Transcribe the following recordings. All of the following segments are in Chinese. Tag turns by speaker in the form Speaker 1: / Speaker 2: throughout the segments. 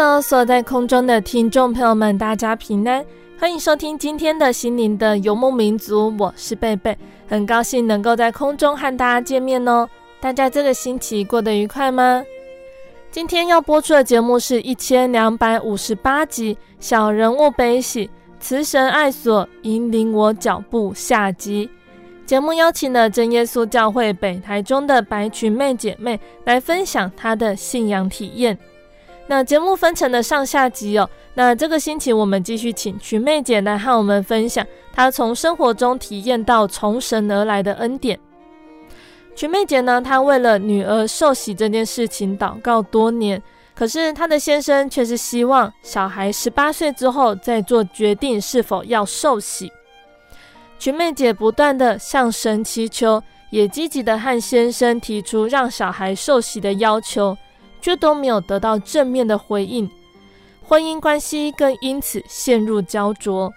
Speaker 1: Hello，所在空中的听众朋友们，大家平安，欢迎收听今天的心灵的游牧民族，我是贝贝，很高兴能够在空中和大家见面哦。大家这个星期过得愉快吗？今天要播出的节目是一千两百五十八集《小人物悲喜》，慈神爱所引领我脚步下集。节目邀请了真耶稣教会北台中的白裙妹姐妹来分享她的信仰体验。那节目分成了上下集哦。那这个星期我们继续请群妹姐来和我们分享她从生活中体验到从神而来的恩典。群妹姐呢，她为了女儿受洗这件事情祷告多年，可是她的先生却是希望小孩十八岁之后再做决定是否要受洗。群妹姐不断地向神祈求，也积极地和先生提出让小孩受洗的要求。却都没有得到正面的回应，婚姻关系更因此陷入焦灼。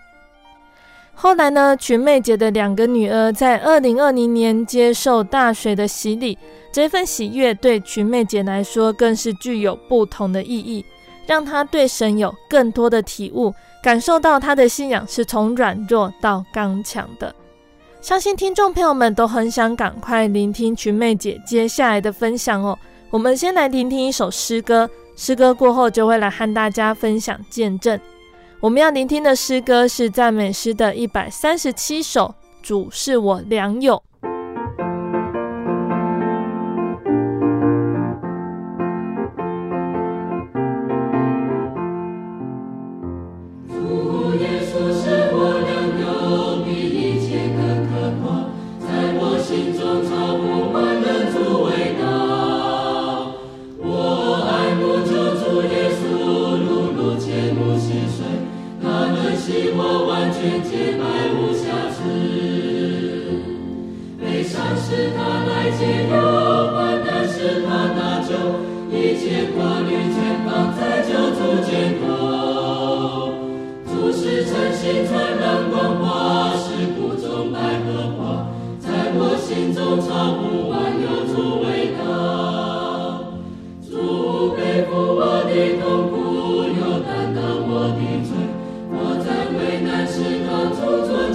Speaker 1: 后来呢，群妹姐的两个女儿在二零二零年接受大水的洗礼，这份喜悦对群妹姐来说更是具有不同的意义，让她对神有更多的体悟，感受到她的信仰是从软弱到刚强的。相信听众朋友们都很想赶快聆听群妹姐接下来的分享哦。我们先来听听一首诗歌，诗歌过后就会来和大家分享见证。我们要聆听的诗歌是赞美诗的一百三十七首，主是我良友。是他来解忧，患难是他拿走，一切挂虑肩放在救主肩头。主是晨星，灿烂光华，是苦中百合花，在我心中唱不完有主味道。主背负我的痛苦，又担当我的罪，我在危难时刚从中。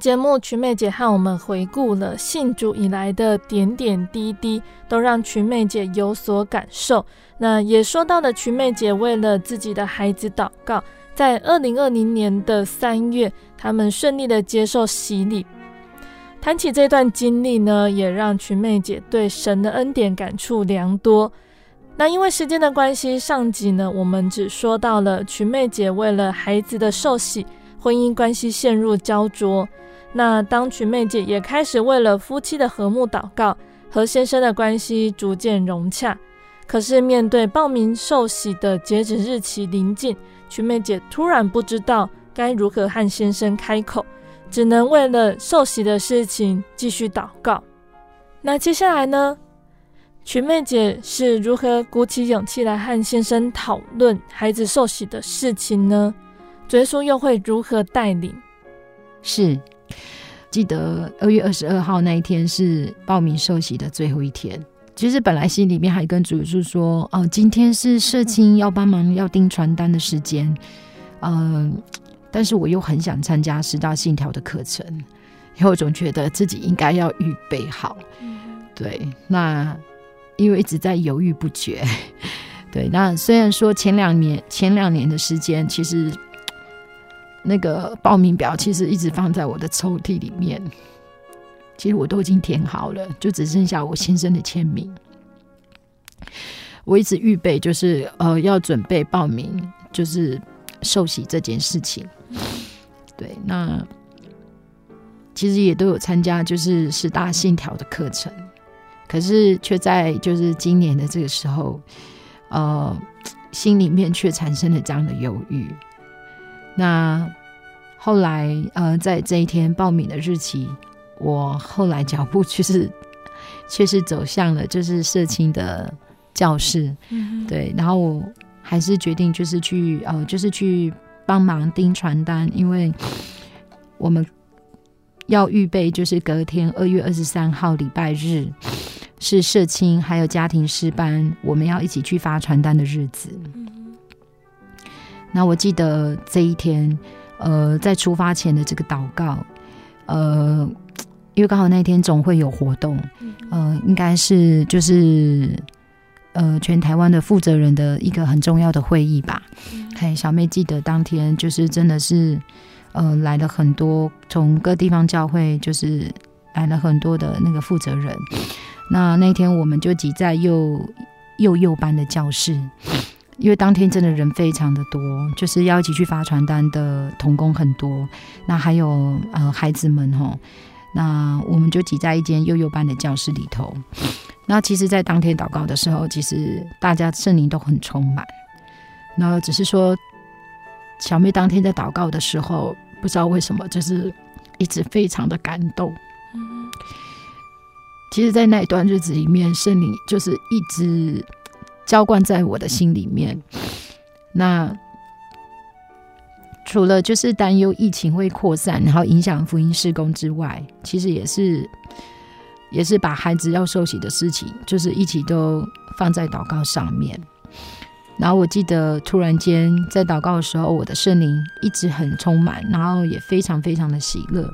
Speaker 1: 节目，瞿妹姐和我们回顾了信主以来的点点滴滴，都让瞿妹姐有所感受。那也说到了瞿妹姐为了自己的孩子祷告，在二零二零年的三月，他们顺利的接受洗礼。谈起这段经历呢，也让瞿妹姐对神的恩典感触良多。那因为时间的关系，上集呢，我们只说到了瞿妹姐为了孩子的受洗。婚姻关系陷入焦灼，那当群妹姐也开始为了夫妻的和睦祷告，和先生的关系逐渐融洽。可是面对报名受洗的截止日期临近，群妹姐突然不知道该如何和先生开口，只能为了受洗的事情继续祷告。那接下来呢？群妹姐是如何鼓起勇气来和先生讨论孩子受洗的事情呢？耶稣又会如何带领？
Speaker 2: 是，记得二月二十二号那一天是报名受洗的最后一天。其实本来心里面还跟主耶稣说：“哦，今天是社青要帮忙要订传单的时间。”嗯，但是我又很想参加十大信条的课程，因为我总觉得自己应该要预备好。对，那因为一直在犹豫不决。对，那虽然说前两年前两年的时间，其实。那个报名表其实一直放在我的抽屉里面，其实我都已经填好了，就只剩下我先生的签名。我一直预备，就是呃要准备报名，就是受洗这件事情。对，那其实也都有参加，就是十大信条的课程，可是却在就是今年的这个时候，呃，心里面却产生了这样的犹豫。那后来，呃，在这一天报名的日期，我后来脚步却是，却是走向了就是社青的教室，嗯、对，然后我还是决定就是去，呃，就是去帮忙订传单，因为我们要预备就是隔天二月二十三号礼拜日是社青还有家庭师班，我们要一起去发传单的日子。那我记得这一天，呃，在出发前的这个祷告，呃，因为刚好那天总会有活动，呃，应该是就是呃全台湾的负责人的一个很重要的会议吧。嘿，小妹记得当天就是真的是，呃，来了很多从各地方教会，就是来了很多的那个负责人。那那天我们就挤在幼幼幼班的教室。因为当天真的人非常的多，就是要一起去发传单的童工很多，那还有呃孩子们吼，那我们就挤在一间幼幼班的教室里头。那其实，在当天祷告的时候，其实大家圣灵都很充满。那只是说，小妹当天在祷告的时候，不知道为什么，就是一直非常的感动。其实，在那一段日子里面，圣灵就是一直。浇灌在我的心里面。那除了就是担忧疫情会扩散，然后影响福音事工之外，其实也是也是把孩子要受洗的事情，就是一起都放在祷告上面。然后我记得突然间在祷告的时候，我的圣灵一直很充满，然后也非常非常的喜乐。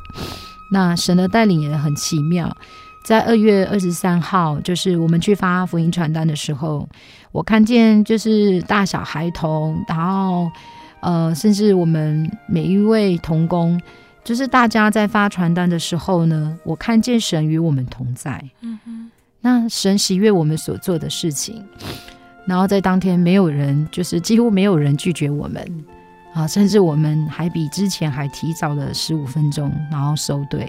Speaker 2: 那神的带领也很奇妙。在二月二十三号，就是我们去发福音传单的时候，我看见就是大小孩童，然后呃，甚至我们每一位童工，就是大家在发传单的时候呢，我看见神与我们同在。嗯哼，那神喜悦我们所做的事情，然后在当天没有人，就是几乎没有人拒绝我们啊，甚至我们还比之前还提早了十五分钟，然后收队，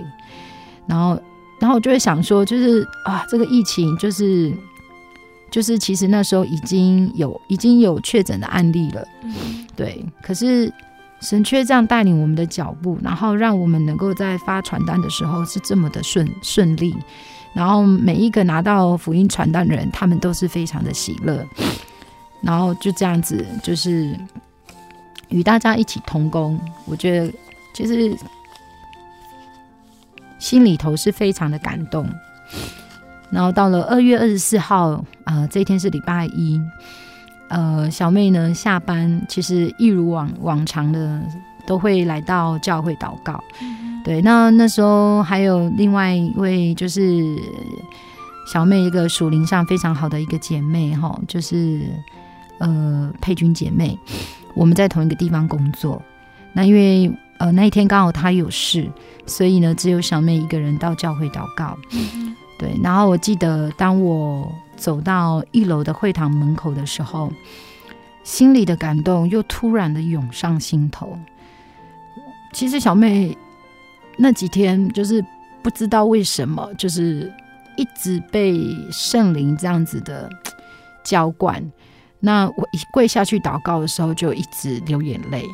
Speaker 2: 然后。然后我就会想说，就是啊，这个疫情就是就是，其实那时候已经有已经有确诊的案例了，嗯，对。可是神却这样带领我们的脚步，然后让我们能够在发传单的时候是这么的顺顺利，然后每一个拿到福音传单的人，他们都是非常的喜乐，然后就这样子，就是与大家一起同工，我觉得其实。心里头是非常的感动，然后到了二月二十四号，啊、呃，这一天是礼拜一，呃，小妹呢下班，其实一如往往常的都会来到教会祷告，对，那那时候还有另外一位就是小妹，一个属灵上非常好的一个姐妹哈，就是呃佩君姐妹，我们在同一个地方工作。那因为呃那一天刚好他有事，所以呢只有小妹一个人到教会祷告。嗯、对，然后我记得当我走到一楼的会堂门口的时候，心里的感动又突然的涌上心头。其实小妹。那几天就是不知道为什么，就是一直被圣灵这样子的浇灌。那我一跪下去祷告的时候，就一直流眼泪，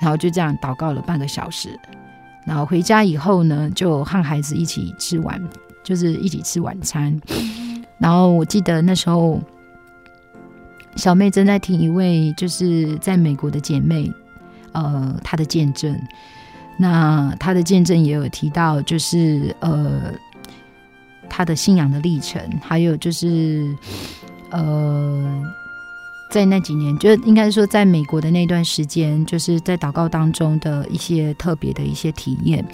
Speaker 2: 然后就这样祷告了半个小时。然后回家以后呢，就和孩子一起吃晚，就是一起吃晚餐。然后我记得那时候，小妹正在听一位就是在美国的姐妹，呃，她的见证。那她的见证也有提到，就是呃，她的信仰的历程，还有就是呃。在那几年，就应该说，在美国的那段时间，就是在祷告当中的一些特别的一些体验。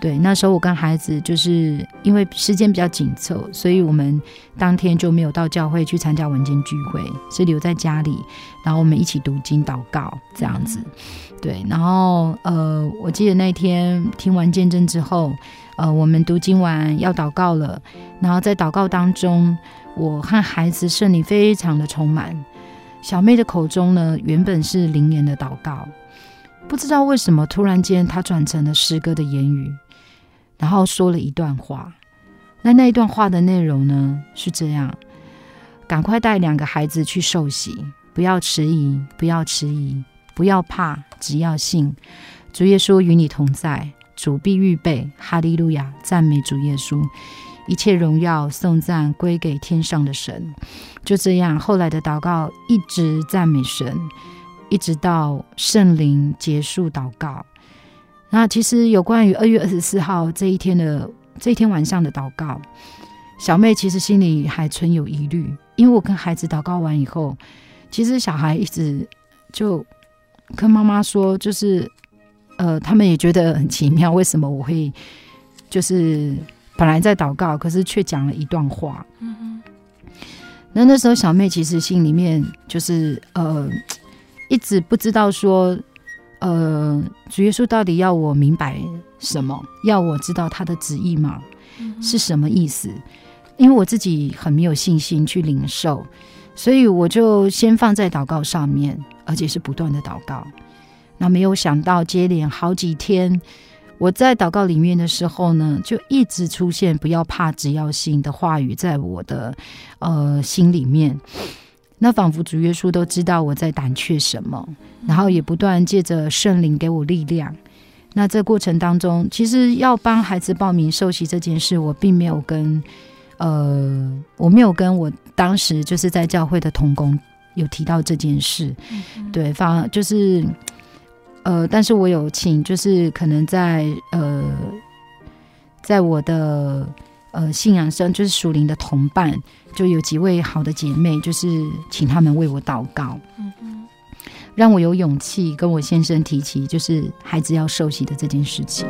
Speaker 2: 对，那时候我跟孩子就是因为时间比较紧凑，所以我们当天就没有到教会去参加晚间聚会，是留在家里，然后我们一起读经祷告这样子。对，然后呃，我记得那天听完见证之后，呃，我们读经完要祷告了，然后在祷告当中，我和孩子圣灵非常的充满。小妹的口中呢，原本是灵言的祷告，不知道为什么突然间她转成了诗歌的言语，然后说了一段话。那那一段话的内容呢，是这样：赶快带两个孩子去受洗，不要迟疑，不要迟疑，不要怕，只要信。主耶稣与你同在，主必预备。哈利路亚，赞美主耶稣。一切荣耀颂赞归给天上的神，就这样，后来的祷告一直赞美神，一直到圣灵结束祷告。那其实有关于二月二十四号这一天的这一天晚上的祷告，小妹其实心里还存有疑虑，因为我跟孩子祷告完以后，其实小孩一直就跟妈妈说，就是呃，他们也觉得很奇妙，为什么我会就是。本来在祷告，可是却讲了一段话。嗯哼。那那时候小妹其实心里面就是呃，一直不知道说，呃，主耶稣到底要我明白什么，要我知道他的旨意吗？嗯。是什么意思？因为我自己很没有信心去领受，所以我就先放在祷告上面，而且是不断的祷告。那没有想到接连好几天。我在祷告里面的时候呢，就一直出现“不要怕，只要信”的话语在我的呃心里面。那仿佛主耶稣都知道我在胆怯什么，然后也不断借着圣灵给我力量。那这过程当中，其实要帮孩子报名受洗这件事，我并没有跟呃，我没有跟我当时就是在教会的同工有提到这件事。对，反而就是。呃，但是我有请，就是可能在呃，在我的呃信仰上，就是属灵的同伴，就有几位好的姐妹，就是请他们为我祷告，嗯嗯，让我有勇气跟我先生提起，就是孩子要受洗的这件事情。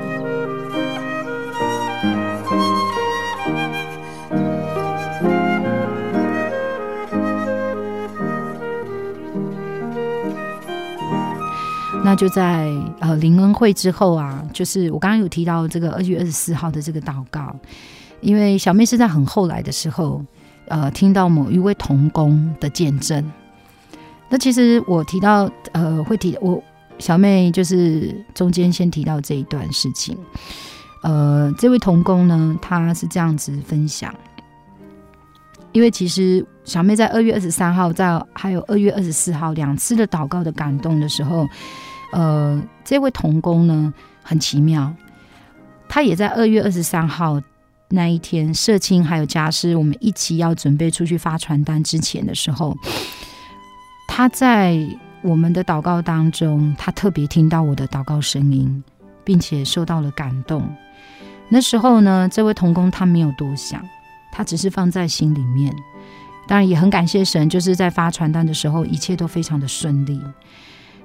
Speaker 2: 那就在呃灵恩会之后啊，就是我刚刚有提到这个二月二十四号的这个祷告，因为小妹是在很后来的时候，呃，听到某一位童工的见证。那其实我提到呃会提我小妹就是中间先提到这一段事情，呃，这位童工呢，他是这样子分享，因为其实小妹在二月二十三号在还有二月二十四号两次的祷告的感动的时候。呃，这位童工呢，很奇妙，他也在二月二十三号那一天，社青还有家师，我们一起要准备出去发传单之前的时候，他在我们的祷告当中，他特别听到我的祷告声音，并且受到了感动。那时候呢，这位童工他没有多想，他只是放在心里面。当然也很感谢神，就是在发传单的时候，一切都非常的顺利。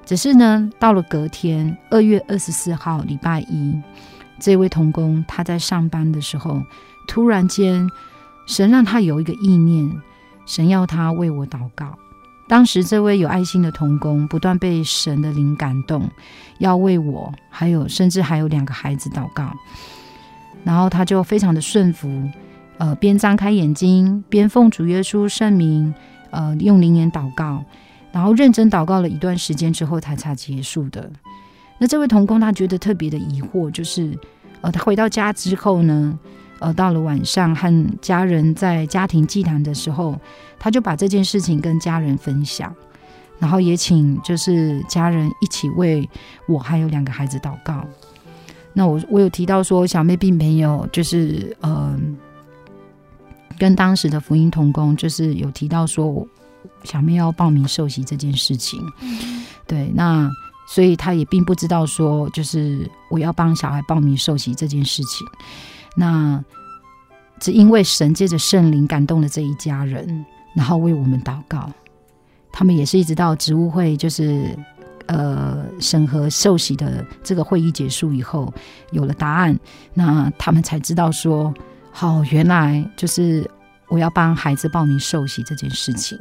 Speaker 2: 只是呢，到了隔天二月二十四号礼拜一，这位童工他在上班的时候，突然间神让他有一个意念，神要他为我祷告。当时这位有爱心的童工不断被神的灵感动，要为我，还有甚至还有两个孩子祷告，然后他就非常的顺服，呃，边张开眼睛边奉主耶稣圣名，呃，用灵言祷告，然后认真祷告了一段时间之后才才结束的。那这位童工他觉得特别的疑惑，就是呃，他回到家之后呢，呃，到了晚上和家人在家庭祭坛的时候，他就把这件事情跟家人分享，然后也请就是家人一起为我还有两个孩子祷告。那我我有提到说，小妹并没有就是呃，跟当时的福音童工就是有提到说我，小妹要报名受洗这件事情。对，那所以他也并不知道说，就是我要帮小孩报名受洗这件事情。那只因为神借着圣灵感动了这一家人，然后为我们祷告。他们也是一直到职务会，就是呃审核受洗的这个会议结束以后，有了答案，那他们才知道说，好，原来就是我要帮孩子报名受洗这件事情。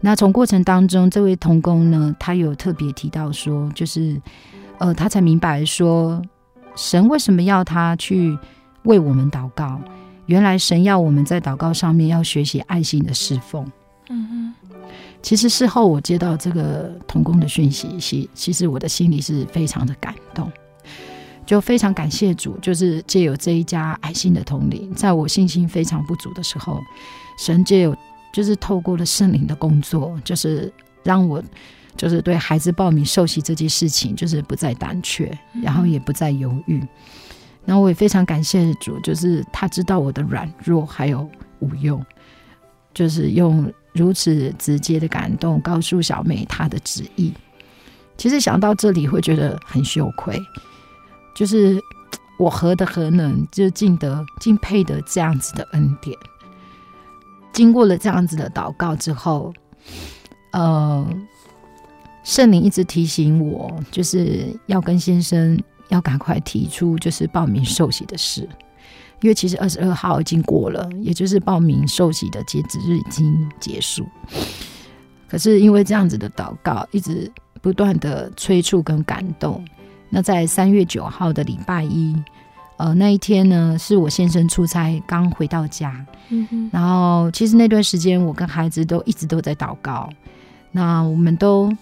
Speaker 2: 那从过程当中，这位童工呢，他有特别提到说，就是呃，他才明白说，神为什么要他去。为我们祷告，原来神要我们在祷告上面要学习爱心的侍奉。嗯哼，其实事后我接到这个童工的讯息，其其实我的心里是非常的感动，就非常感谢主，就是借有这一家爱心的同灵，在我信心非常不足的时候，神借有就是透过了圣灵的工作，就是让我就是对孩子报名受洗这件事情，就是不再胆怯，然后也不再犹豫。然后我也非常感谢主，就是他知道我的软弱还有无用，就是用如此直接的感动告诉小美她的旨意。其实想到这里会觉得很羞愧，就是我何德何能，就尽得敬佩的这样子的恩典。经过了这样子的祷告之后，呃，圣灵一直提醒我，就是要跟先生。要赶快提出就是报名受洗的事，因为其实二十二号已经过了，也就是报名受洗的截止日已经结束。可是因为这样子的祷告，一直不断的催促跟感动。那在三月九号的礼拜一，呃，那一天呢，是我先生出差刚回到家，嗯哼，然后其实那段时间我跟孩子都一直都在祷告，那我们都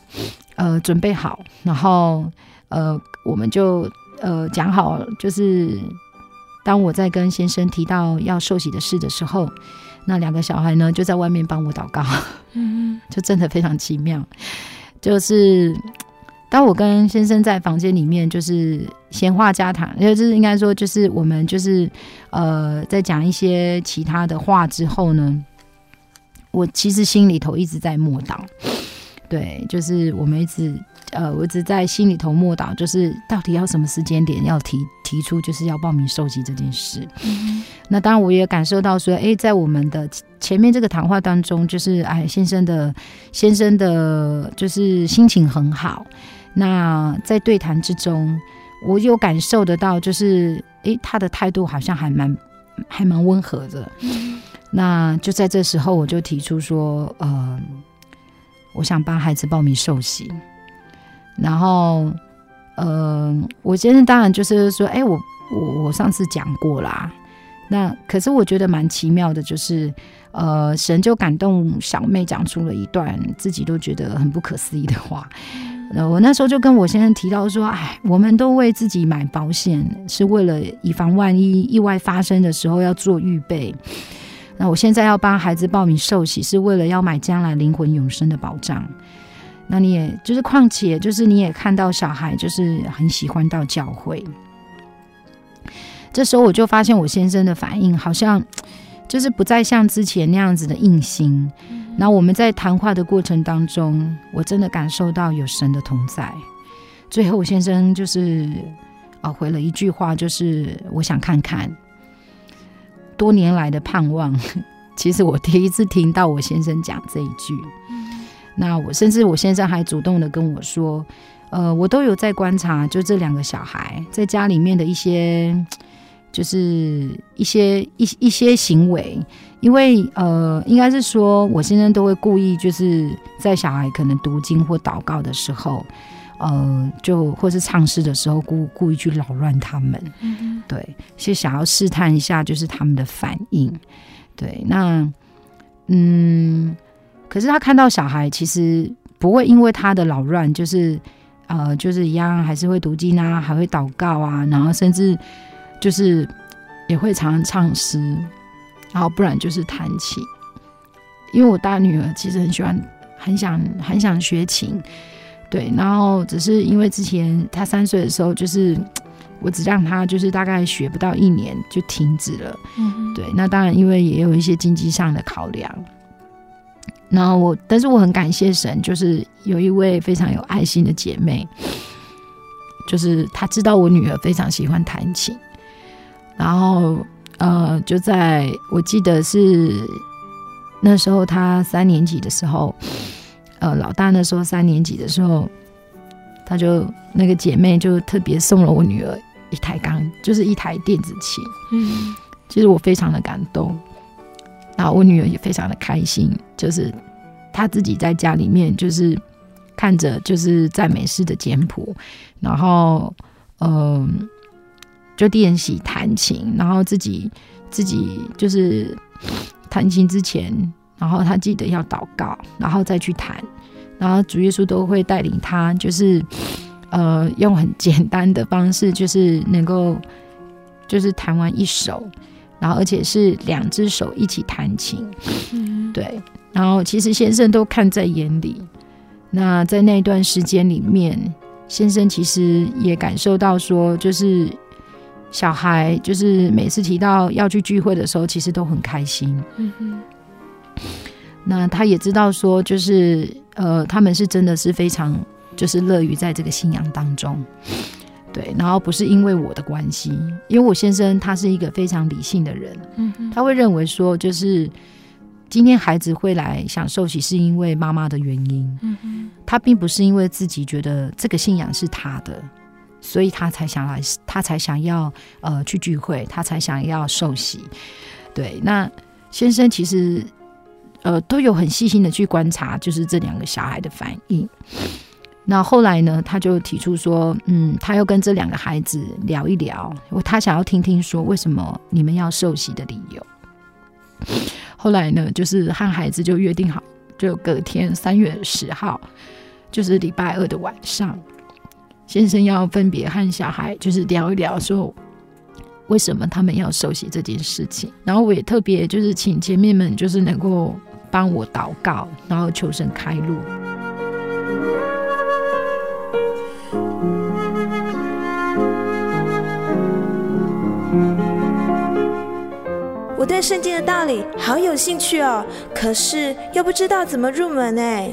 Speaker 2: 呃准备好，然后呃我们就。呃，讲好就是，当我在跟先生提到要受洗的事的时候，那两个小孩呢就在外面帮我祷告，嗯，就真的非常奇妙。就是当我跟先生在房间里面就是闲话家常，就是应该说就是我们就是呃在讲一些其他的话之后呢，我其实心里头一直在默祷，对，就是我们一直。呃，我一直在心里头默祷，就是到底要什么时间点要提提出，就是要报名受集这件事。那当然，我也感受到说，哎，在我们的前面这个谈话当中，就是哎，先生的先生的，就是心情很好。那在对谈之中，我有感受得到，就是哎，他的态度好像还蛮还蛮温和的。嗯、那就在这时候，我就提出说，呃，我想帮孩子报名受洗。然后，呃，我先生当然就是说，哎，我我我上次讲过啦。那可是我觉得蛮奇妙的，就是，呃，神就感动小妹讲出了一段自己都觉得很不可思议的话。我那时候就跟我先生提到说，哎，我们都为自己买保险，是为了以防万一意外发生的时候要做预备。那我现在要帮孩子报名受洗，是为了要买将来灵魂永生的保障。那你也就是，况且就是你也看到小孩就是很喜欢到教会，这时候我就发现我先生的反应好像就是不再像之前那样子的硬心。那、嗯、我们在谈话的过程当中，我真的感受到有神的同在。最后我先生就是啊回了一句话，就是我想看看多年来的盼望。其实我第一次听到我先生讲这一句。那我甚至我先生还主动的跟我说，呃，我都有在观察，就这两个小孩在家里面的一些，就是一些一一些行为，因为呃，应该是说，我先生都会故意就是在小孩可能读经或祷告的时候，呃，就或是唱诗的时候，故故意去扰乱他们，嗯，对，是想要试探一下，就是他们的反应，对，那嗯，可是他看到小孩，其实不会因为他的扰乱，就是。呃，就是一样，还是会读经啊，还会祷告啊，然后甚至就是也会常常唱诗，然后不然就是弹琴。因为我大女儿其实很喜欢，很想很想学琴，对，然后只是因为之前她三岁的时候，就是我只让她就是大概学不到一年就停止了，嗯，对，那当然因为也有一些经济上的考量。然后我，但是我很感谢神，就是有一位非常有爱心的姐妹，就是她知道我女儿非常喜欢弹琴，然后呃，就在我记得是那时候她三年级的时候，呃，老大那时候三年级的时候，她就那个姐妹就特别送了我女儿一台钢，就是一台电子琴，嗯，其实我非常的感动。然后我女儿也非常的开心，就是她自己在家里面就是看着就是赞美诗的简谱，然后嗯、就练习弹琴，然后自己自己就是弹琴之前，然后他记得要祷告，然后再去弹，然后主耶稣都会带领他，就是呃用很简单的方式，就是能够就是弹完一首。然后，而且是两只手一起弹琴，嗯，对。然后，其实先生都看在眼里。那在那段时间里面，先生其实也感受到说，就是小孩，就是每次提到要去聚会的时候，其实都很开心。嗯哼。那他也知道说，就是呃，他们是真的是非常，就是乐于在这个信仰当中。对，然后不是因为我的关系，因为我先生他是一个非常理性的人，他会认为说，就是今天孩子会来享受洗，是因为妈妈的原因，他并不是因为自己觉得这个信仰是他的，所以他才想来，他才想要呃去聚会，他才想要受洗。对，那先生其实呃都有很细心的去观察，就是这两个小孩的反应。那后来呢，他就提出说，嗯，他要跟这两个孩子聊一聊，他想要听听说为什么你们要受洗的理由。后来呢，就是和孩子就约定好，就隔天三月十号，就是礼拜二的晚上，先生要分别和小孩就是聊一聊，说为什么他们要受洗这件事情。然后我也特别就是请姐妹们就是能够帮我祷告，然后求神开路。
Speaker 3: 我对圣经的道理好有兴趣哦，可是又不知道怎么入门哎。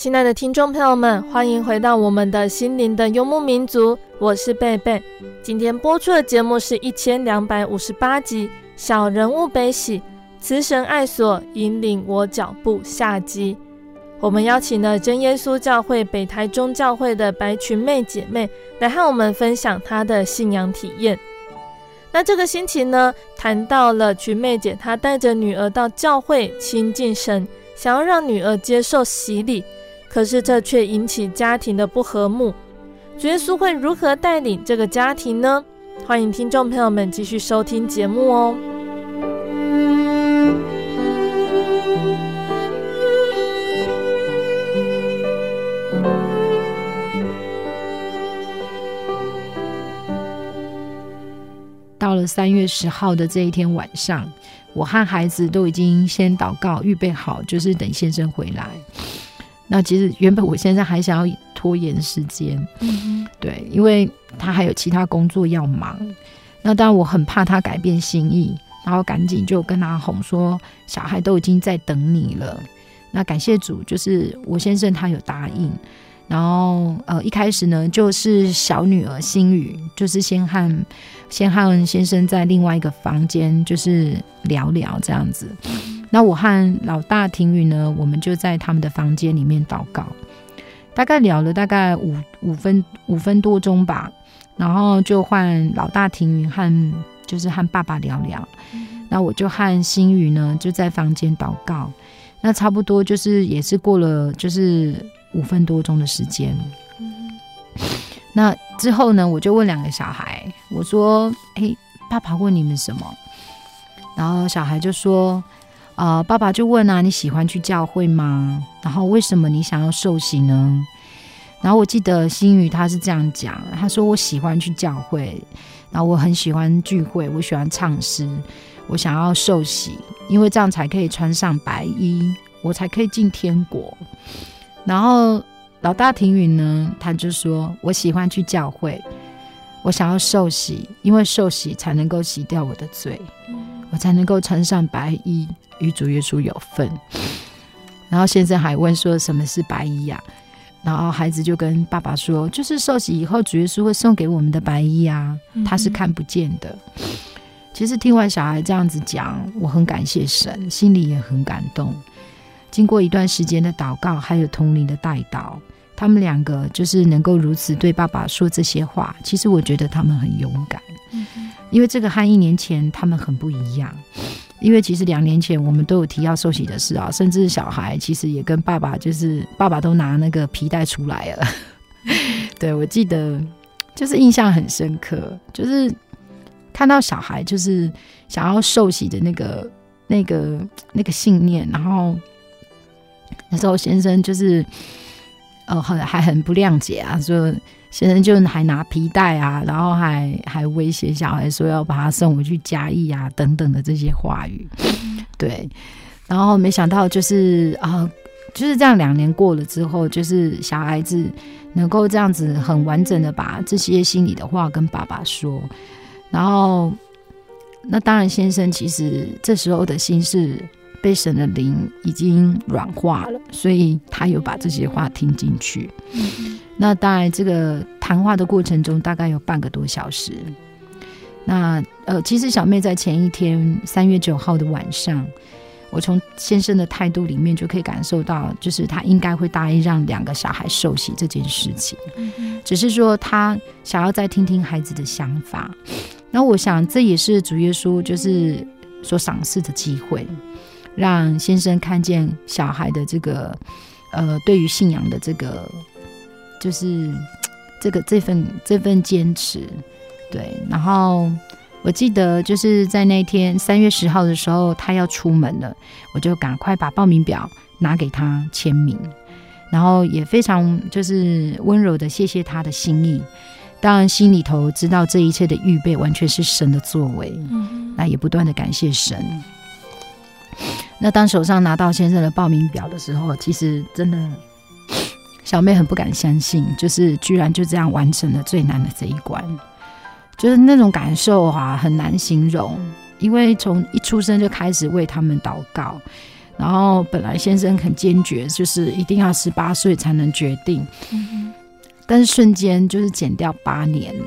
Speaker 1: 亲爱的听众朋友们，欢迎回到我们的心灵的游牧民族，我是贝贝。今天播出的节目是一千两百五十八集《小人物悲喜》，慈神爱所引领我脚步下集。我们邀请了真耶稣教会北台中教会的白群妹姐妹来和我们分享她的信仰体验。那这个星期呢，谈到了群妹姐她带着女儿到教会亲近神，想要让女儿接受洗礼。可是这却引起家庭的不和睦，主耶稣会如何带领这个家庭呢？欢迎听众朋友们继续收听节目哦。
Speaker 2: 到了三月十号的这一天晚上，我和孩子都已经先祷告，预备好，就是等先生回来。那其实原本我先生还想要拖延时间，嗯，对，因为他还有其他工作要忙。那当然我很怕他改变心意，然后赶紧就跟他哄说，小孩都已经在等你了。那感谢主，就是我先生他有答应。然后呃，一开始呢，就是小女儿心雨，就是先和先和先生在另外一个房间，就是聊聊这样子。那我和老大庭宇呢，我们就在他们的房间里面祷告，大概聊了大概五五分五分多钟吧。然后就换老大庭宇和就是和爸爸聊聊。那我就和心雨呢，就在房间祷告。那差不多就是也是过了就是。五分多钟的时间，那之后呢，我就问两个小孩，我说：“诶，爸爸问你们什么？”然后小孩就说：“呃，爸爸就问啊，你喜欢去教会吗？然后为什么你想要受洗呢？”然后我记得心宇他是这样讲，他说：“我喜欢去教会，然后我很喜欢聚会，我喜欢唱诗，我想要受洗，因为这样才可以穿上白衣，我才可以进天国。”然后老大庭允呢，他就说：“我喜欢去教会，我想要受洗，因为受洗才能够洗掉我的罪，我才能够穿上白衣，与主耶稣有份。”然后先生还问说：“什么是白衣呀？”然后孩子就跟爸爸说：“就是受洗以后，主耶稣会送给我们的白衣啊，他是看不见的。”其实听完小孩这样子讲，我很感谢神，心里也很感动。经过一段时间的祷告，还有同龄的带导，他们两个就是能够如此对爸爸说这些话。其实我觉得他们很勇敢，嗯、因为这个和一年前他们很不一样。因为其实两年前我们都有提要受洗的事啊，甚至小孩其实也跟爸爸，就是爸爸都拿那个皮带出来了。对，我记得就是印象很深刻，就是看到小孩就是想要受洗的那个那个那个信念，然后。那时候先生就是，呃，很还很不谅解啊，说先生就还拿皮带啊，然后还还威胁小孩说要把他送回去嘉义啊，等等的这些话语，对。然后没想到就是啊、呃，就是这样两年过了之后，就是小孩子能够这样子很完整的把这些心里的话跟爸爸说，然后那当然先生其实这时候的心是。被神的灵已经软化了，所以他有把这些话听进去。嗯、那当然，这个谈话的过程中大概有半个多小时。那呃，其实小妹在前一天三月九号的晚上，我从先生的态度里面就可以感受到，就是他应该会答应让两个小孩受洗这件事情。嗯、只是说他想要再听听孩子的想法。那我想这也是主耶稣就是所赏赐的机会。让先生看见小孩的这个，呃，对于信仰的这个，就是这个这份这份坚持，对。然后我记得就是在那天三月十号的时候，他要出门了，我就赶快把报名表拿给他签名，然后也非常就是温柔的谢谢他的心意。当然心里头知道这一切的预备完全是神的作为，嗯，那也不断的感谢神。那当手上拿到先生的报名表的时候，其实真的小妹很不敢相信，就是居然就这样完成了最难的这一关，就是那种感受啊，很难形容。因为从一出生就开始为他们祷告，然后本来先生很坚决，就是一定要十八岁才能决定，但是瞬间就是减掉八年了，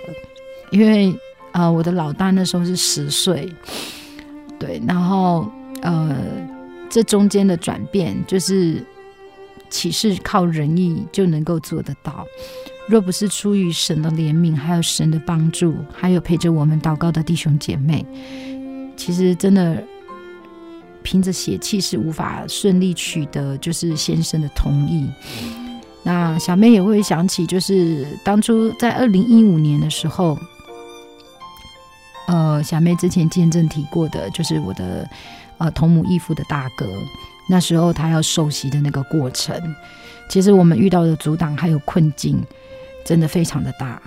Speaker 2: 因为呃，我的老大那时候是十岁，对，然后呃。这中间的转变，就是岂是靠仁义就能够做得到？若不是出于神的怜悯，还有神的帮助，还有陪着我们祷告的弟兄姐妹，其实真的凭着血气是无法顺利取得，就是先生的同意。那小妹也会想起，就是当初在二零一五年的时候，呃小妹之前见证提过的，就是我的呃同母异父的大哥，那时候他要受洗的那个过程，其实我们遇到的阻挡还有困境，真的非常的大。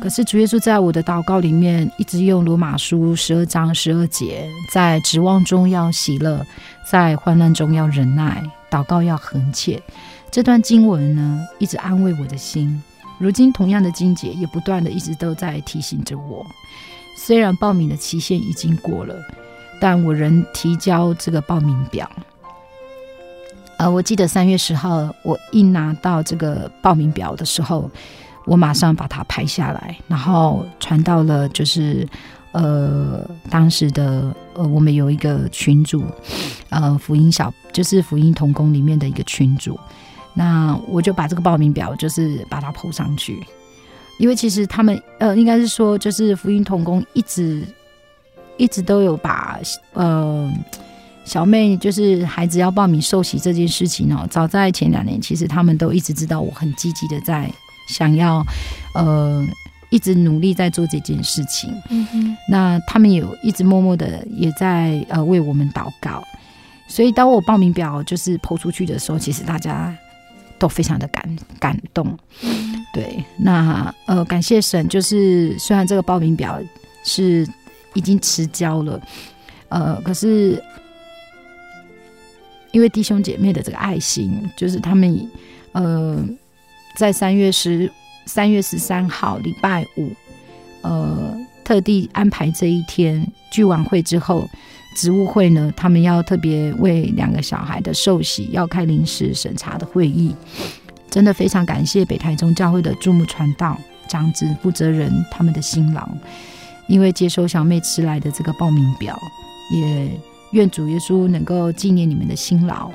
Speaker 2: 可是主耶稣在我的祷告里面，一直用罗马书十二章十二节，在指望中要喜乐，在患难中要忍耐，祷告要恒切。这段经文呢，一直安慰我的心。如今同样的经节也不断的一直都在提醒着我。虽然报名的期限已经过了，但我仍提交这个报名表。呃，我记得三月十号，我一拿到这个报名表的时候。我马上把它拍下来，然后传到了就是呃当时的呃我们有一个群主，呃福音小就是福音童工里面的一个群主，那我就把这个报名表就是把它铺上去，因为其实他们呃应该是说就是福音童工一直一直都有把呃小妹就是孩子要报名受洗这件事情哦，早在前两年其实他们都一直知道我很积极的在。想要，呃，一直努力在做这件事情。嗯哼，那他们有一直默默的也在呃为我们祷告。所以当我报名表就是 po 出去的时候，其实大家都非常的感感动。嗯，对，那呃感谢神，就是虽然这个报名表是已经持交了，呃，可是因为弟兄姐妹的这个爱心，就是他们呃。在三月十三月十三号礼拜五，呃，特地安排这一天聚完会之后，职务会呢，他们要特别为两个小孩的受洗要开临时审查的会议。真的非常感谢北台中教会的注目传道长子负责人他们的辛劳，因为接收小妹迟来的这个报名表，也愿主耶稣能够纪念你们的辛劳。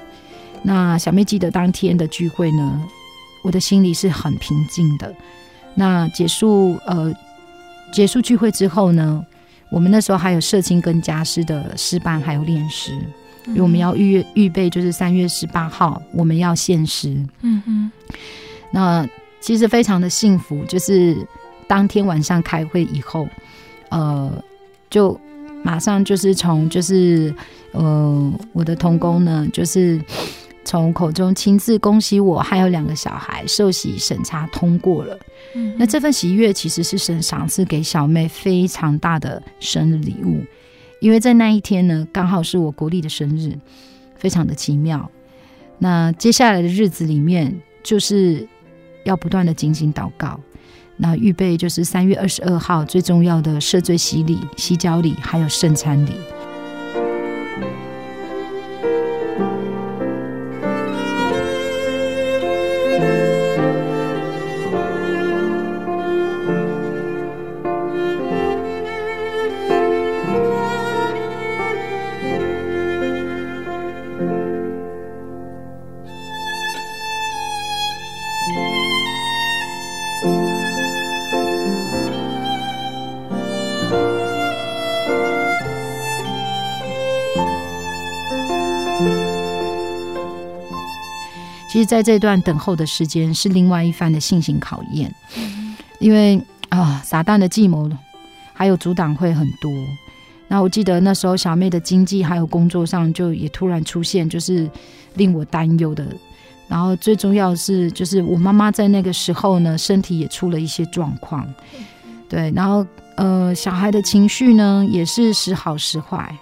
Speaker 2: 那小妹记得当天的聚会呢，我的心里是很平静的。那结束呃，结束聚会之后呢，我们那时候还有社青跟家师的师班还有练师，因为我们要预预备，就是三月十八号我们要献诗。嗯哼。那其实非常的幸福，就是当天晚上开会以后，呃，就马上就是从就是呃我的同工呢，就是。从口中亲自恭喜我，还有两个小孩受洗审查通过了。嗯，那这份喜悦其实是神赏赐给小妹非常大的生日礼物，因为在那一天呢，刚好是我国历的生日，非常的奇妙。那接下来的日子里面，就是要不断的进行祷告，那预备就是三月二十二号最重要的赦罪洗礼、洗脚礼，还有圣餐礼。在这段等候的时间，是另外一番的信心考验，因为啊，撒旦的计谋还有阻挡会很多。那我记得那时候小妹的经济还有工作上，就也突然出现，就是令我担忧的。然后最重要的是，就是我妈妈在那个时候呢，身体也出了一些状况。对，然后呃，小孩的情绪呢，也是时好时坏，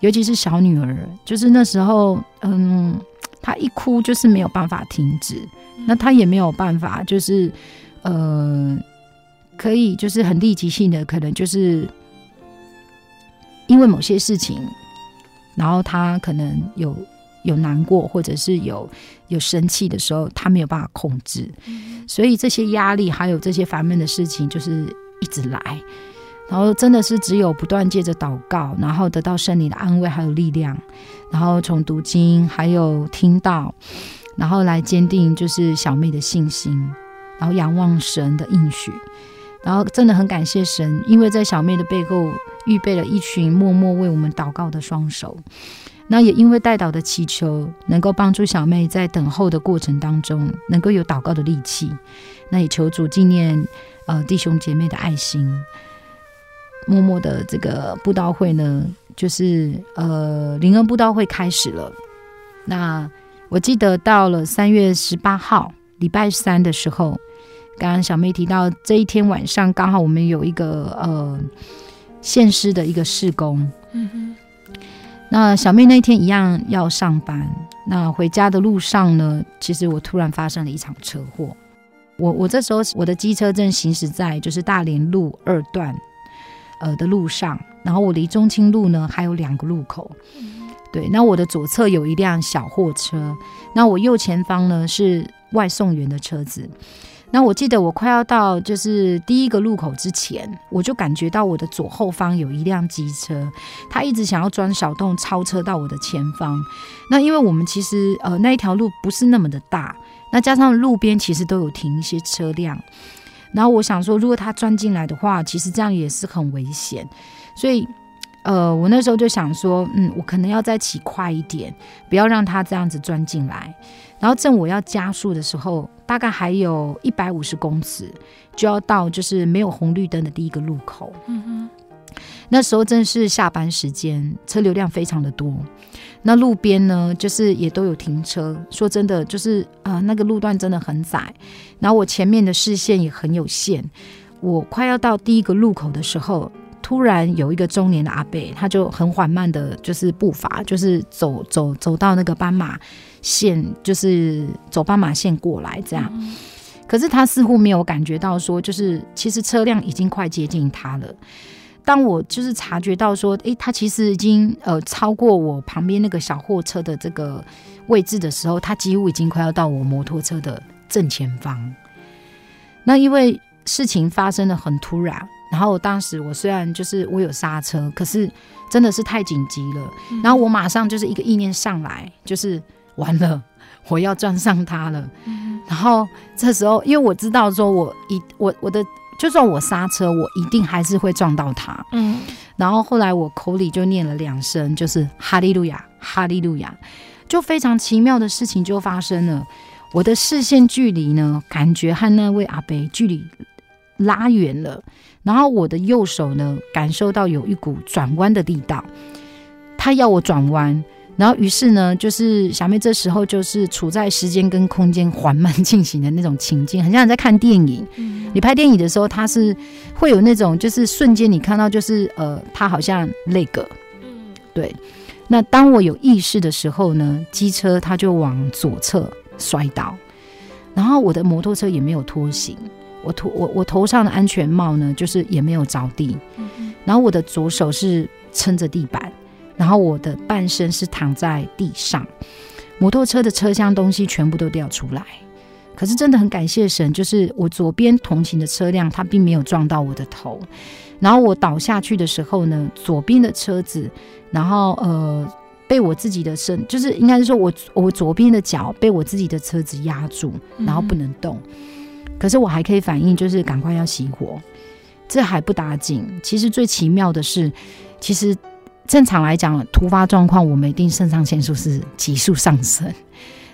Speaker 2: 尤其是小女儿，就是那时候嗯。他一哭就是没有办法停止，那他也没有办法，就是呃，可以就是很立即性的，可能就是因为某些事情，然后他可能有有难过，或者是有有生气的时候，他没有办法控制，所以这些压力还有这些烦闷的事情，就是一直来。然后真的是只有不断借着祷告，然后得到圣灵的安慰还有力量，然后从读经还有听到，然后来坚定就是小妹的信心，然后仰望神的应许，然后真的很感谢神，因为在小妹的背后预备了一群默默为我们祷告的双手，那也因为代祷的祈求，能够帮助小妹在等候的过程当中能够有祷告的力气，那也求主纪念呃弟兄姐妹的爱心。默默的这个布道会呢，就是呃灵恩布道会开始了。那我记得到了三月十八号礼拜三的时候，刚刚小妹提到这一天晚上刚好我们有一个呃现师的一个事工。嗯哼。那小妹那天一样要上班，那回家的路上呢，其实我突然发生了一场车祸。我我这时候我的机车正行驶在就是大连路二段呃的路上，然后我离中清路呢还有两个路口。对，那我的左侧有一辆小货车，那我右前方呢是外送员的车子。那我记得我快要到就是第一个路口之前，我就感觉到我的左后方有一辆机车，它一直想要钻小洞超车到我的前方。那因为我们其实呃那一条路不是那么的大，那加上路边其实都有停一些车辆，然后我想说，如果他钻进来的话，其实这样也是很危险，所以。呃，我那时候就想说，嗯，我可能要再骑快一点，不要让他这样子钻进来。然后正我要加速的时候，大概还有一百五十公尺就要到，就是没有红绿灯的第一个路口。嗯哼，那时候正是下班时间，车流量非常的多。那路边呢，就是也都有停车。说真的，就是啊、呃，那个路段真的很窄。然后我前面的视线也很有限。我快要到第一个路口的时候。突然有一个中年的阿伯，他就很缓慢的，就是步伐，就是走走走到那个斑马线，就是走斑马线过来这样。可是他似乎没有感觉到说，就是其实车辆已经快接近他了。当我就是察觉到说，诶，他其实已经呃超过我旁边那个小货车的这个位置的时候，他几乎已经快要到我摩托车的正前方。那因为事情发生的很突然。然后当时我虽然就是我有刹车，可是真的是太紧急了。嗯、然后我马上就是一个意念上来，就是完了，我要撞上他了。嗯、然后这时候，因为我知道说我一我我的就算我刹车，我一定还是会撞到他。嗯。然后后来我口里就念了两声，就是哈利路亚，哈利路亚，就非常奇妙的事情就发生了。我的视线距离呢，感觉和那位阿伯距离拉远了。然后我的右手呢，感受到有一股转弯的力道，他要我转弯，然后于是呢，就是小妹这时候就是处在时间跟空间缓慢进行的那种情境，很像你在看电影。嗯、你拍电影的时候，它是会有那种就是瞬间你看到就是呃，它好像那个，嗯，对。那当我有意识的时候呢，机车它就往左侧摔倒，然后我的摩托车也没有拖行。我头我我头上的安全帽呢，就是也没有着地，嗯、然后我的左手是撑着地板，然后我的半身是躺在地上，摩托车的车厢东西全部都掉出来，可是真的很感谢神，就是我左边同行的车辆它并没有撞到我的头，然后我倒下去的时候呢，左边的车子，然后呃被我自己的身，就是应该是说我我左边的脚被我自己的车子压住，然后不能动。嗯可是我还可以反应，就是赶快要熄火，这还不打紧。其实最奇妙的是，其实正常来讲，突发状况我们一定肾上腺素是急速上升，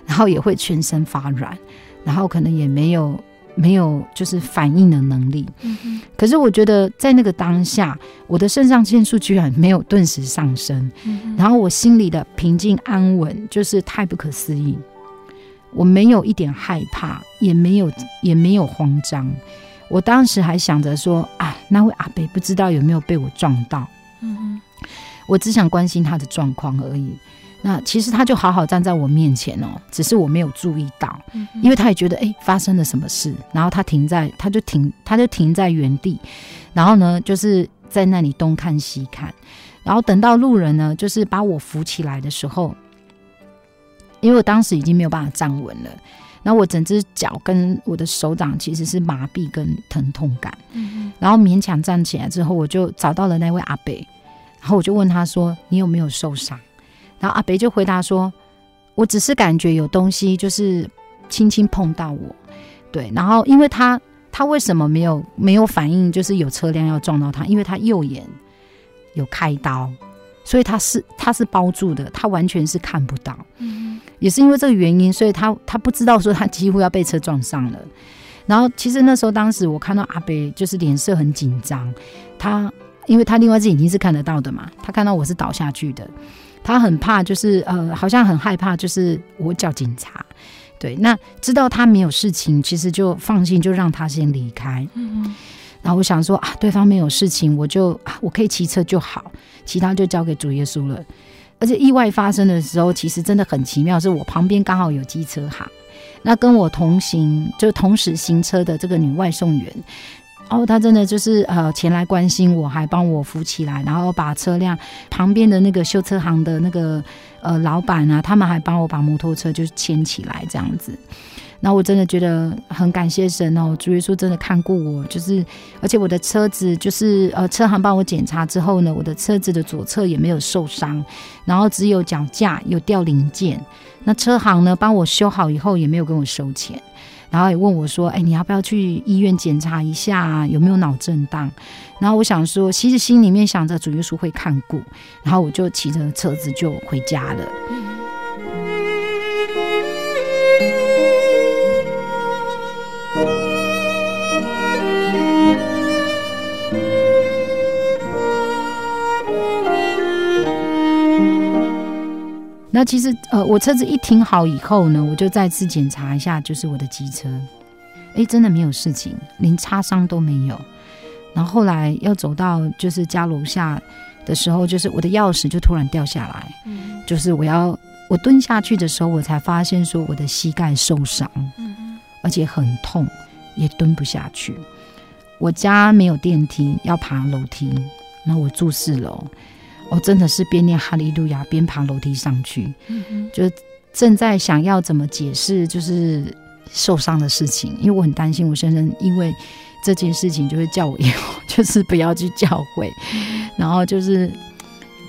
Speaker 2: 然后也会全身发软，然后可能也没有没有就是反应的能力。嗯。可是我觉得在那个当下，我的肾上腺素居然没有顿时上升，嗯。然后我心里的平静安稳，就是太不可思议。我没有一点害怕，也没有也没有慌张。我当时还想着说：“啊，那位阿伯不知道有没有被我撞到。”嗯哼，我只想关心他的状况而已。那其实他就好好站在我面前哦，只是我没有注意到，嗯、因为他也觉得哎，发生了什么事。然后他停在，他就停，他就停在原地。然后呢，就是在那里东看西看。然后等到路人呢，就是把我扶起来的时候。因为我当时已经没有办法站稳了，然后我整只脚跟我的手掌其实是麻痹跟疼痛感，嗯、然后勉强站起来之后，我就找到了那位阿伯，然后我就问他说：“你有没有受伤？”然后阿北就回答说：“我只是感觉有东西就是轻轻碰到我，对。”然后因为他他为什么没有没有反应？就是有车辆要撞到他，因为他右眼有开刀，所以他是他是包住的，他完全是看不到。嗯也是因为这个原因，所以他他不知道说他几乎要被车撞上了。然后其实那时候当时我看到阿北就是脸色很紧张，他因为他另外一只眼睛是看得到的嘛，他看到我是倒下去的，他很怕，就是呃，好像很害怕，就是我叫警察。对，那知道他没有事情，其实就放心，就让他先离开。嗯嗯。然后我想说啊，对方没有事情，我就啊，我可以骑车就好，其他就交给主耶稣了。而且意外发生的时候，其实真的很奇妙，是我旁边刚好有机车行，那跟我同行就同时行车的这个女外送员。哦，他真的就是呃前来关心我，还帮我扶起来，然后把车辆旁边的那个修车行的那个呃老板啊，他们还帮我把摩托车就是牵起来这样子。那我真的觉得很感谢神哦，主耶稣真的看顾我，就是而且我的车子就是呃车行帮我检查之后呢，我的车子的左侧也没有受伤，然后只有脚架有掉零件。那车行呢帮我修好以后也没有跟我收钱。然后也问我说：“哎，你要不要去医院检查一下，有没有脑震荡？”然后我想说，其实心里面想着主耶稣会看顾，然后我就骑着车子就回家了。那其实，呃，我车子一停好以后呢，我就再次检查一下，就是我的机车，哎，真的没有事情，连擦伤都没有。然后后来要走到就是家楼下的时候，就是我的钥匙就突然掉下来，嗯，就是我要我蹲下去的时候，我才发现说我的膝盖受伤，嗯，而且很痛，也蹲不下去。我家没有电梯，要爬楼梯，然后我住四楼。我真的是边念哈利路亚边爬楼梯上去，嗯，就正在想要怎么解释就是受伤的事情，因为我很担心我先生因为这件事情就会叫我以后就是不要去教会，然后就是，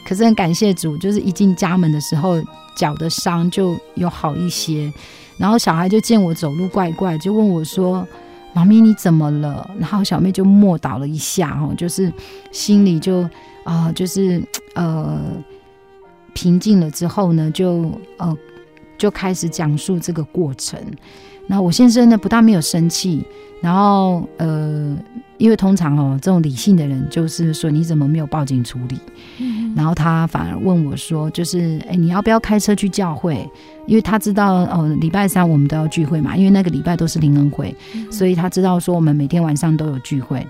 Speaker 2: 可是很感谢主，就是一进家门的时候脚的伤就有好一些，然后小孩就见我走路怪怪，就问我说：“妈咪你怎么了？”然后小妹就默祷了一下，哦，就是心里就。啊、呃，就是呃，平静了之后呢，就呃，就开始讲述这个过程。那我先生呢，不但没有生气，然后呃，因为通常哦，这种理性的人就是说，你怎么没有报警处理？嗯、然后他反而问我说，就是哎，你要不要开车去教会？因为他知道哦，礼拜三我们都要聚会嘛，因为那个礼拜都是灵恩会，嗯，所以他知道说我们每天晚上都有聚会。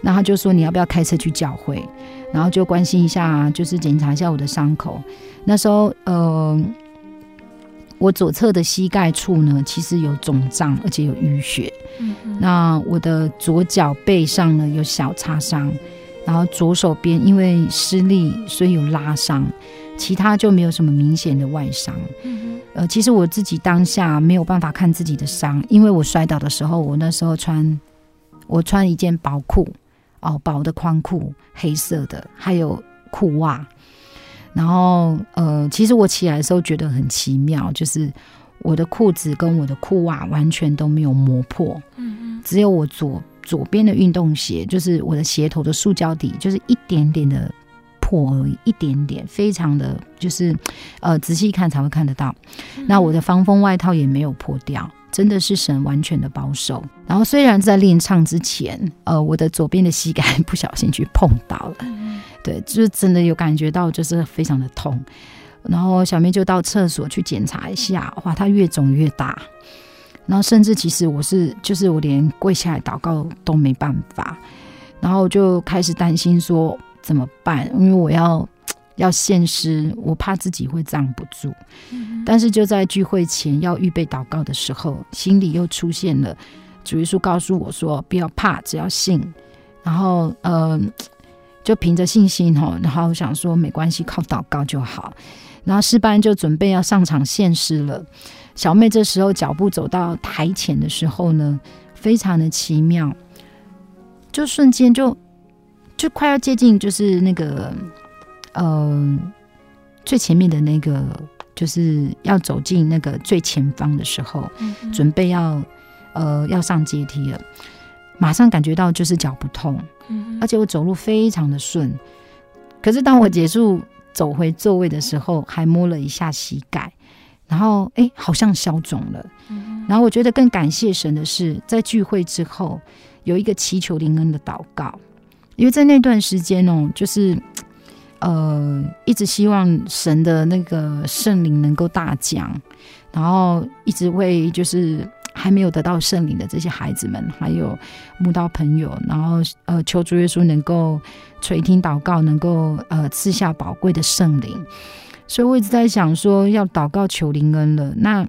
Speaker 2: 那他就说，你要不要开车去教会？然后就关心一下，就是检查一下我的伤口。那时候，呃，我左侧的膝盖处呢，其实有肿胀，而且有淤血。嗯。那我的左脚背上呢，有小擦伤，然后左手边因为失力，所以有拉伤，其他就没有什么明显的外伤。嗯。呃，其实我自己当下没有办法看自己的伤，因为我摔倒的时候，我那时候穿我穿一件薄裤。哦，薄的宽裤，黑色的，还有裤袜。然后，呃，其实我起来的时候觉得很奇妙，就是我的裤子跟我的裤袜完全都没有磨破，嗯嗯，只有我左左边的运动鞋，就是我的鞋头的塑胶底，就是一点点的破而已，一点点，非常的就是，呃，仔细看才会看得到。嗯。那我的防风外套也没有破掉。真的是神完全的保守。然后虽然在练唱之前，呃，我的左边的膝盖不小心去碰到了，对，就是真的有感觉到，就是非常的痛。然后小妹就到厕所去检查一下，哇，它越肿越大。然后甚至其实我是，就是我连跪下来祷告都没办法。然后就开始担心说怎么办，因为我要。要献诗，我怕自己会站不住。嗯。但是就在聚会前要预备祷告的时候，心里又出现了主耶稣告诉我说：“不要怕，只要信。”然后，呃，就凭着信心哈，然后想说没关系，靠祷告就好。然后诗班就准备要上场献诗了。小妹这时候脚步走到台前的时候呢，非常的奇妙，就瞬间就就快要接近，就是那个。呃，最前面的那个就是要走进那个最前方的时候，嗯、准备要呃要上阶梯了，马上感觉到就是脚不痛，嗯，而且我走路非常的顺。可是当我结束走回座位的时候，还摸了一下膝盖，然后哎，好像消肿了，嗯。然后我觉得更感谢神的是，在聚会之后有一个祈求灵恩的祷告。因为在那段时间哦，就是呃，一直希望神的那个圣灵能够大降，然后一直为就是还没有得到圣灵的这些孩子们，还有慕道朋友，然后呃，求主耶稣能够垂听祷告，能够呃赐下宝贵的圣灵。所以我一直在想说，要祷告求灵恩了。那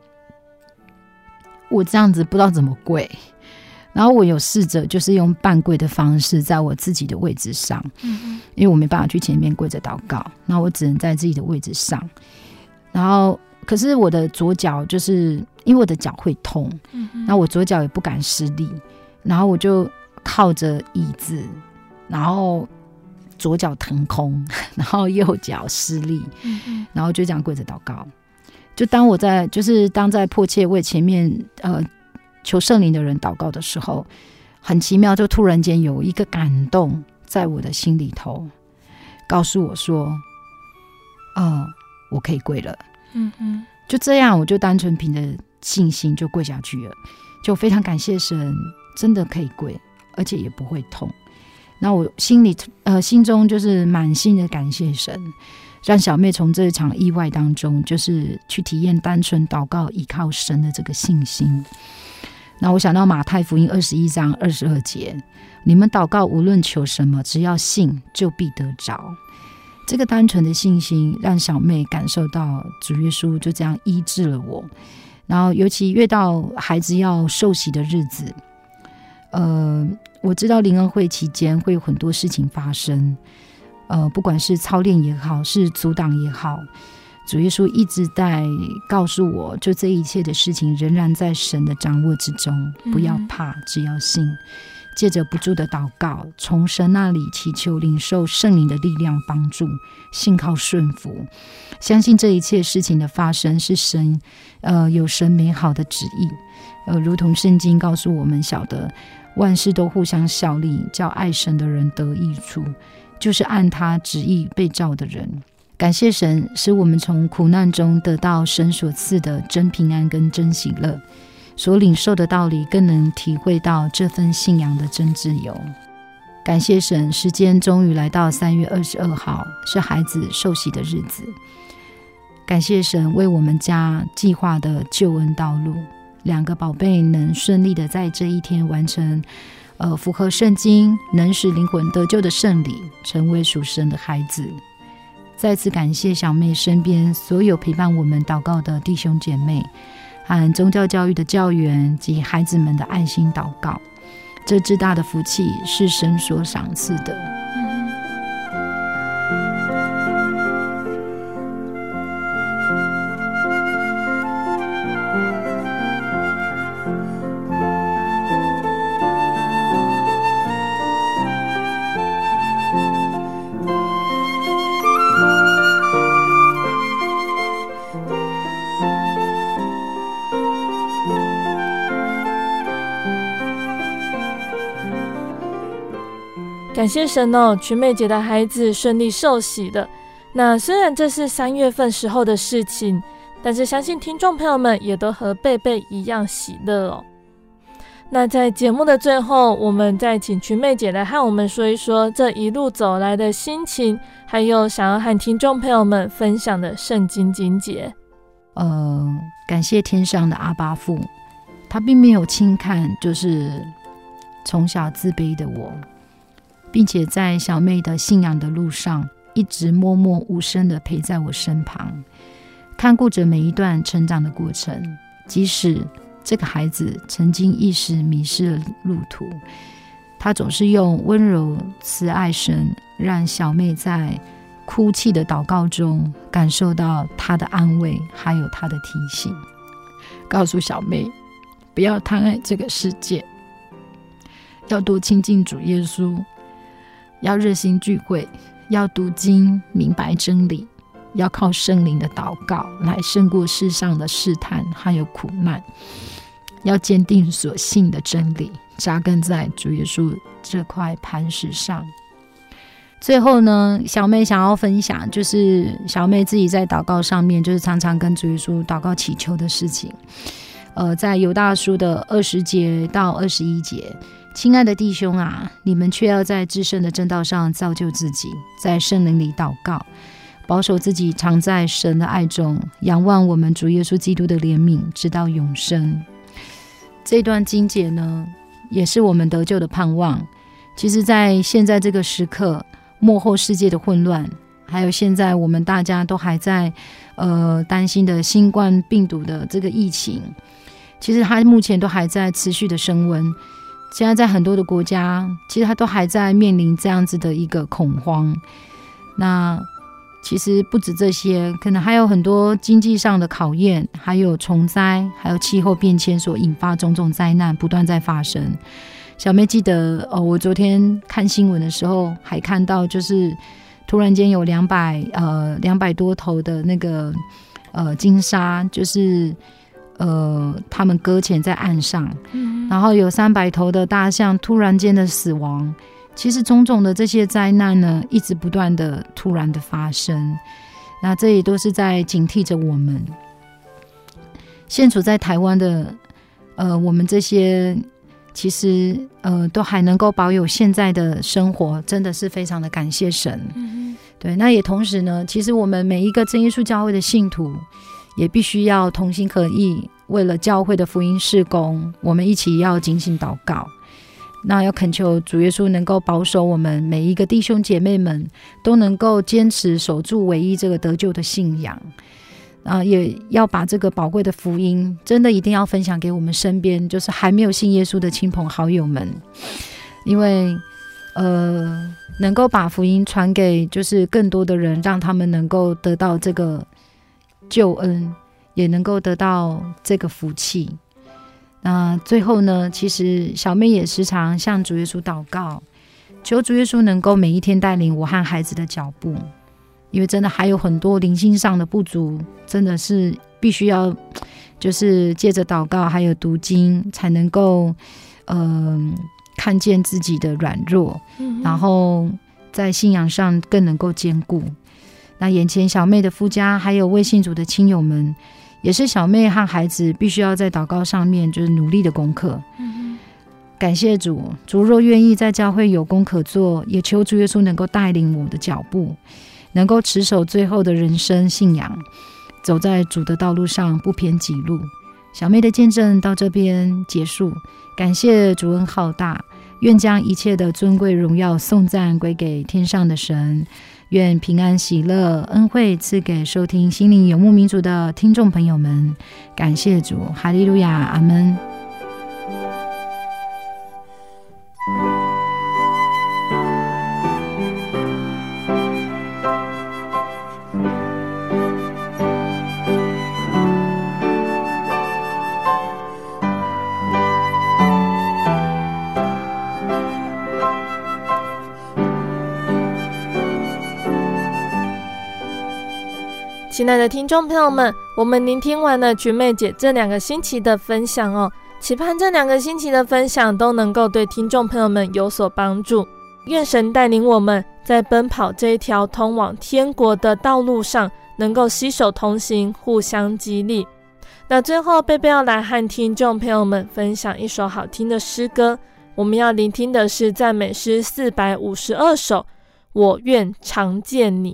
Speaker 2: 我这样子不知道怎么跪，然后我有试着就是用半跪的方式，在我自己的位置上，嗯，因为我没办法去前面跪着祷告，那我只能在自己的位置上。然后，可是我的左脚就是因为我的脚会痛，嗯，那我左脚也不敢施力，然后我就靠着椅子，然后。左脚腾空，然后右脚施力，然后就这样跪着祷告。就当我在，就是当在迫切为前面呃求圣灵的人祷告的时候，很奇妙，就突然间有一个感动在我的心里头，告诉我说：“哦，我可以跪了。”嗯嗯，就这样，我就单纯凭着信心就跪下去了，就非常感谢神，真的可以跪，而且也不会痛。那我心里呃心中就是满心的感谢神，让小妹从这场意外当中，就是去体验单纯祷告依靠神的这个信心。那我想到马太福音二十一章二十二节，你们祷告无论求什么，只要信，就必得着。这个单纯的信心，让小妹感受到主耶稣就这样医治了我。然后尤其越到孩子要受洗的日子，呃。我知道灵恩会期间会有很多事情发生，呃，不管是操练也好，是阻挡也好，主耶稣一直在告诉我，就这一切的事情仍然在神的掌握之中，不要怕，只要信，借着不住的祷告，从神那里祈求领受圣灵的力量帮助，信靠顺服，相信这一切事情的发生是神，呃，有神美好的旨意，呃，如同圣经告诉我们晓得。万事都互相效力，叫爱神的人得益处，就是按他旨意被召的人。感谢神，使我们从苦难中得到神所赐的真平安跟真喜乐，所领受的道理更能体会到这份信仰的真自由。感谢神，时间终于来到三月二十二号，是孩子受洗的日子。感谢神为我们家计划的救恩道路。两个宝贝能顺利的在这一天完成，呃，符合圣经能使灵魂得救的圣礼，成为属神的孩子。再次感谢小妹身边所有陪伴我们祷告的弟兄姐妹，和宗教教育的教员及孩子们的爱心祷告。这至大的福气是神所赏赐的。
Speaker 1: 感谢神哦，群妹姐的孩子顺利受洗的。那虽然这是三月份时候的事情，但是相信听众朋友们也都和贝贝一样喜乐哦。那在节目的最后，我们再请群妹姐来和我们说一说这一路走来的心情，还有想要和听众朋友们分享的圣经经节。
Speaker 2: 呃，感谢天上的阿爸父，他并没有轻看，就是从小自卑的我。并且在小妹的信仰的路上，一直默默无声地陪在我身旁，看顾着每一段成长的过程。即使这个孩子曾经一时迷失了路途，他总是用温柔慈爱声，让小妹在哭泣的祷告中感受到他的安慰，还有他的提醒，告诉小妹不要贪爱这个世界，要多亲近主耶稣。要热心聚会，要读经，明白真理，要靠圣灵的祷告来胜过世上的试探还有苦难。要坚定所信的真理，扎根在主耶稣这块磐石上。最后呢，小妹想要分享，就是小妹自己在祷告上面，就是常常跟主耶稣祷告祈求的事情。呃，在犹大书的二十节到二十一节。亲爱的弟兄啊，你们却要在至圣的正道上造就自己，在圣灵里祷告，保守自己常在神的爱中，仰望我们主耶稣基督的怜悯，直到永生。这段经节呢，也是我们得救的盼望。其实，在现在这个时刻，幕后世界的混乱，还有现在我们大家都还在呃担心的新冠病毒的这个疫情，其实它目前都还在持续的升温。现在在很多的国家，其实它都还在面临这样子的一个恐慌。那其实不止这些，可能还有很多经济上的考验，还有虫灾，还有气候变迁所引发种种灾难不断在发生。小妹记得哦，我昨天看新闻的时候还看到，就是突然间有两百呃两百多头的那个呃金沙，就是。呃，他们搁浅在岸上，嗯，然后有三百头的大象突然间的死亡。其实种种的这些灾难呢，一直不断的突然的发生。那这也都是在警惕着我们。现处在台湾的，呃，我们这些其实呃都还能够保有现在的生活，真的是非常的感谢神。嗯，对，那也同时呢，其实我们每一个真耶稣教会的信徒。也必须要同心合意，为了教会的福音事工，我们一起要警醒祷告。那要恳求主耶稣能够保守我们每一个弟兄姐妹们，都能够坚持守住唯一这个得救的信仰。啊，也要把这个宝贵的福音，真的一定要分享给我们身边，就是还没有信耶稣的亲朋好友们，因为呃，能够把福音传给就是更多的人，让他们能够得到这个。救恩也能够得到这个福气。那最后呢，其实小妹也时常向主耶稣祷告，求主耶稣能够每一天带领我和孩子的脚步，因为真的还有很多灵性上的不足，真的是必须要就是借着祷告还有读经，才能够嗯、呃、看见自己的软弱，嗯、然后在信仰上更能够坚固。那眼前小妹的夫家，还有未信主的亲友们，也是小妹和孩子必须要在祷告上面就是努力的功课。嗯，感谢主，主若愿意在教会有功可做，也求主耶稣能够带领我的脚步，能够持守最后的人生信仰，走在主的道路上不偏己路。小妹的见证到这边结束，感谢主恩浩大，愿将一切的尊贵荣耀颂赞归给天上的神。愿平安喜乐恩惠赐给收听心灵游牧民族的听众朋友们，感谢主，哈利路亚，阿门。
Speaker 1: 亲爱的听众朋友们，我们聆听完了菊妹姐这两个星期的分享哦，期盼这两个星期的分享都能够对听众朋友们有所帮助。愿神带领我们在奔跑这一条通往天国的道路上，能够携手同行，互相激励。那最后，贝贝要来和听众朋友们分享一首好听的诗歌，我们要聆听的是赞美诗四百五十二首，《我愿常见你》。